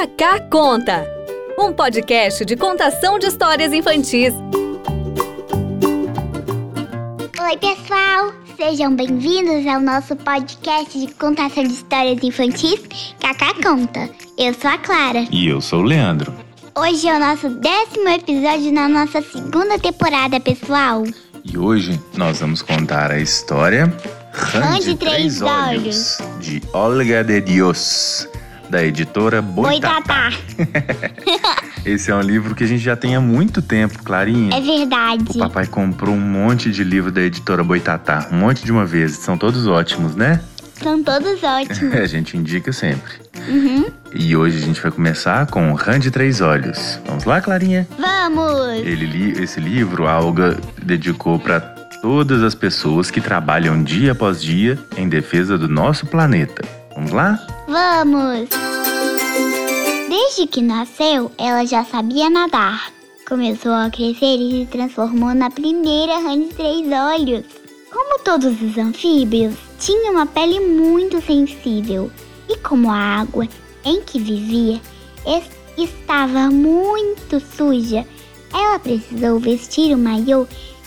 Cacá Conta, um podcast de contação de histórias infantis. Oi, pessoal! Sejam bem-vindos ao nosso podcast de contação de histórias infantis Cacá Conta. Eu sou a Clara. E eu sou o Leandro. Hoje é o nosso décimo episódio na nossa segunda temporada, pessoal. E hoje nós vamos contar a história Rã de Três Olhos, de Olga de Dios, da editora Boitatá. Boitatá. Esse é um livro que a gente já tem há muito tempo, Clarinha. É verdade. O papai comprou um monte de livro da editora Boitatá, um monte de uma vez. São todos ótimos, né? São todos ótimos. a gente indica sempre. Uhum. E hoje a gente vai começar com Rã de Três Olhos. Vamos lá, Clarinha? Vamos! Ele li, esse livro a Olga dedicou para todas as pessoas que trabalham dia após dia em defesa do nosso planeta. Vamos lá? Vamos! Desde que nasceu, ela já sabia nadar. Começou a crescer e se transformou na primeira rã de três olhos. Como todos os anfíbios, tinha uma pele muito sensível e como a água em que vivia es- estava muito suja, ela precisou vestir um maiô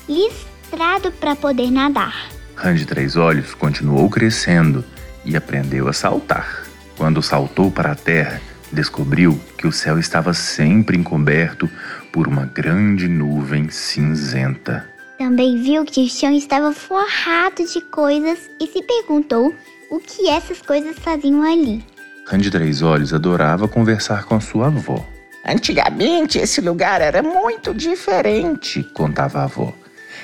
listrado para poder nadar. Rã de Três Olhos continuou crescendo e aprendeu a saltar. Quando saltou para a terra, descobriu que o céu estava sempre encoberto por uma grande nuvem cinzenta. Também viu que o chão estava forrado de coisas e se perguntou o que essas coisas faziam ali. Rã de Três Olhos adorava conversar com a sua avó. Antigamente esse lugar era muito diferente. Contava a avó.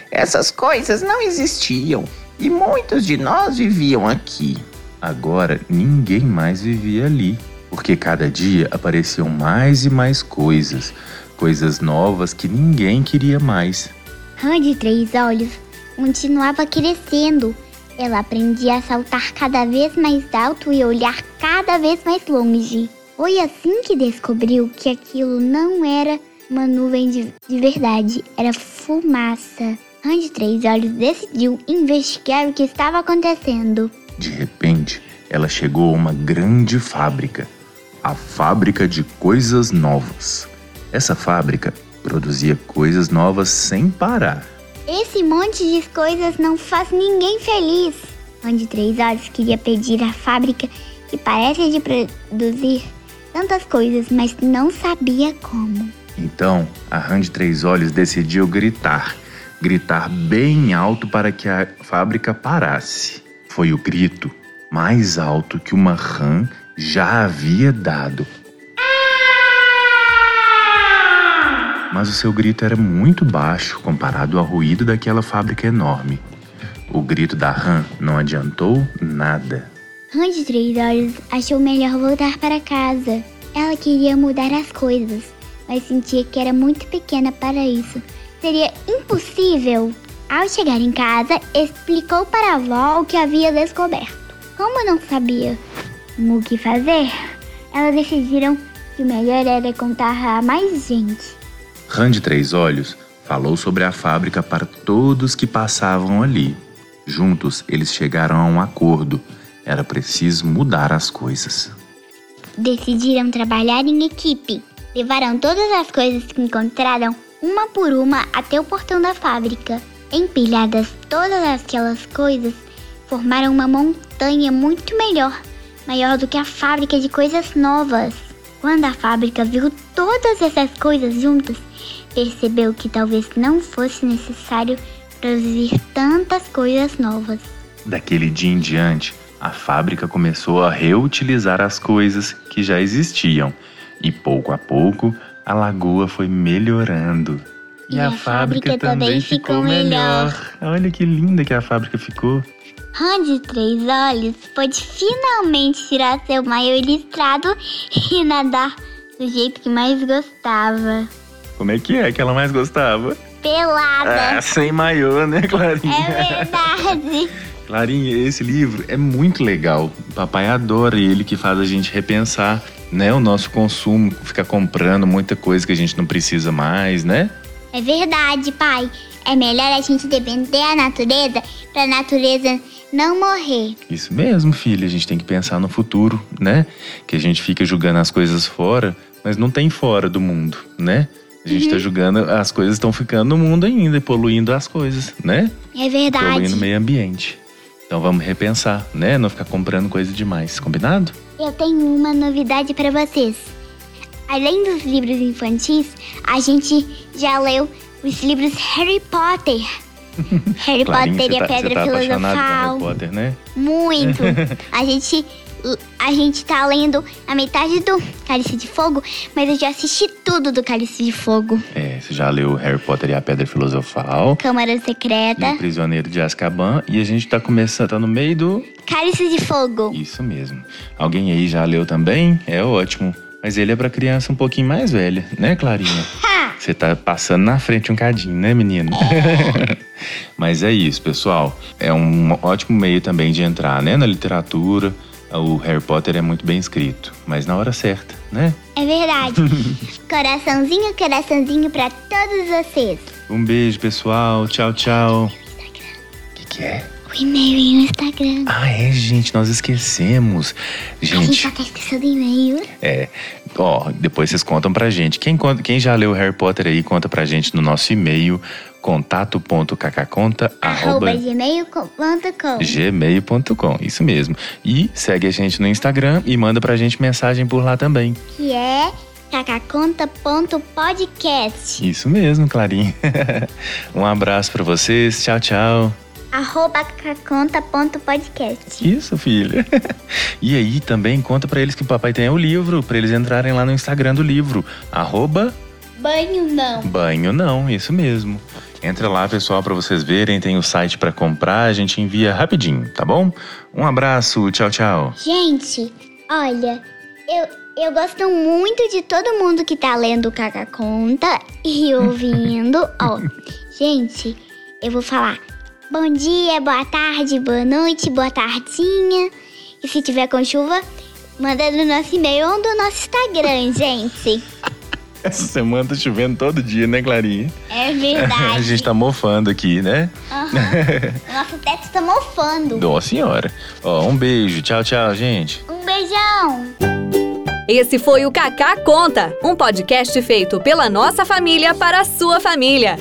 Essas coisas não existiam e muitos de nós viviam aqui. Agora ninguém mais vivia ali, porque cada dia apareciam mais e mais coisas, coisas novas que ninguém queria mais. Rã de três olhos continuava crescendo. Ela aprendia a saltar cada vez mais alto e olhar cada vez mais longe. Foi assim que descobriu que aquilo não era uma nuvem de, de verdade, era fumaça. Rã de três olhos decidiu investigar o que estava acontecendo. De repente, ela chegou a uma grande fábrica, a fábrica de coisas novas. Essa fábrica produzia coisas novas sem parar. Esse monte de coisas não faz ninguém feliz. Rã de Três Olhos queria pedir à fábrica que parece de produzir tantas coisas, mas não sabia como. Então, a Rã de Três Olhos decidiu gritar, gritar bem alto para que a fábrica parasse. Foi o grito mais alto que uma rã já havia dado. Mas o seu grito era muito baixo comparado ao ruído daquela fábrica enorme. O grito da rã não adiantou nada. Rã de Três Olhos achou melhor voltar para casa. Ela queria mudar as coisas, mas sentia que era muito pequena para isso. Seria impossível. Ao chegar em casa, explicou para a avó o que havia descoberto. Como não sabia o que fazer, elas decidiram que o melhor era contar a mais gente. De Três Olhos falou sobre a fábrica para todos que passavam ali. Juntos, eles chegaram a um acordo. Era preciso mudar as coisas. Decidiram trabalhar em equipe. Levaram todas as coisas que encontraram, uma por uma, até o portão da fábrica. Empilhadas todas aquelas coisas, formaram uma montanha muito melhor, maior do que a fábrica de coisas novas. Quando a fábrica viu todas essas coisas juntas, percebeu que talvez não fosse necessário produzir tantas coisas novas. Daquele dia em diante, a fábrica começou a reutilizar as coisas que já existiam e pouco a pouco a lagoa foi melhorando. E a fábrica também ficou melhor. Olha que linda que a fábrica ficou. Rã de Três Olhos pôde finalmente tirar seu maiô listrado e nadar do jeito que mais gostava. Como é que é que ela mais gostava? Pelada. Ah, sem maiô, né, Clarinha? É verdade. Clarinha, esse livro é muito legal. O papai adora ele, que faz a gente repensar, né, o nosso consumo, ficar comprando muita coisa que a gente não precisa mais, né? É verdade, pai. É melhor a gente depender da natureza pra natureza não morrer. Isso mesmo, filha. A gente tem que pensar no futuro, né? Que a gente fica julgando as coisas fora, mas não tem fora do mundo, né? A gente tá julgando, as coisas estão ficando no mundo ainda e poluindo as coisas, né? É verdade. Poluindo o meio ambiente. Então vamos repensar, né? Não ficar comprando coisa demais, combinado? Eu tenho uma novidade pra vocês. Além dos livros infantis, a gente já leu os livros Harry Potter. Harry Clarinha, Potter e a tá, Pedra tá Filosofal. Harry Potter, né? Muito. A gente a gente tá lendo a metade do Cálice de Fogo, mas eu já assisti tudo do Cálice de Fogo. É, você já leu Harry Potter e a Pedra Filosofal. Câmara Secreta, o Prisioneiro de Azkaban. E a gente tá começando, tá no meio do... Cálice de Fogo. Isso mesmo. Alguém aí já leu também? É ótimo. Mas ele é pra criança um pouquinho mais velha, né, Clarinha? Ha! Você tá passando na frente um cadinho, né, menino? Mas é isso, pessoal. É um ótimo meio também de entrar, né, na literatura. O Harry Potter é muito bem escrito, mas na hora certa, né? É verdade. coraçãozinho, coraçãozinho pra todos vocês. Um beijo, pessoal. Tchau, tchau. O que, que é? O e-mail e o Instagram. Ah, é, gente, nós esquecemos. A gente Gente, só tá esquecendo o e-mail. é. Ó, depois vocês contam pra gente. Quem, quem já leu Harry Potter aí, conta pra gente no nosso e-mail contato.cacaconta Arroba gmail.com. gmail.com, isso mesmo. E segue a gente no Instagram e manda pra gente mensagem por lá também. Que é cacaconta.podcast. Isso mesmo, Clarinha. um abraço pra vocês. Tchau, tchau. Arroba cacaconta.podcast. Isso, filha. e aí também conta pra eles que o papai tem o livro, pra eles entrarem lá no Instagram do livro, arroba Banho não. banho não, isso mesmo. Entra lá, pessoal, pra vocês verem, tem o site pra comprar, a gente envia rapidinho, tá bom? Um abraço, tchau, tchau. Gente, olha, eu, eu gosto muito de todo mundo que tá lendo o Caca Conta e ouvindo. Ó, gente, eu vou falar bom dia, boa tarde, boa noite, boa tardinha. E se tiver com chuva, manda no nosso e-mail ou no nosso Instagram, gente. Essa semana tá chovendo todo dia, né, Clarinha? É verdade. a gente tá mofando aqui, né? O nosso teto tá mofando. Nossa senhora. Ó, um beijo. Tchau, tchau, gente. Um beijão. Esse foi o Kaká Conta, um podcast feito pela nossa família para a sua família.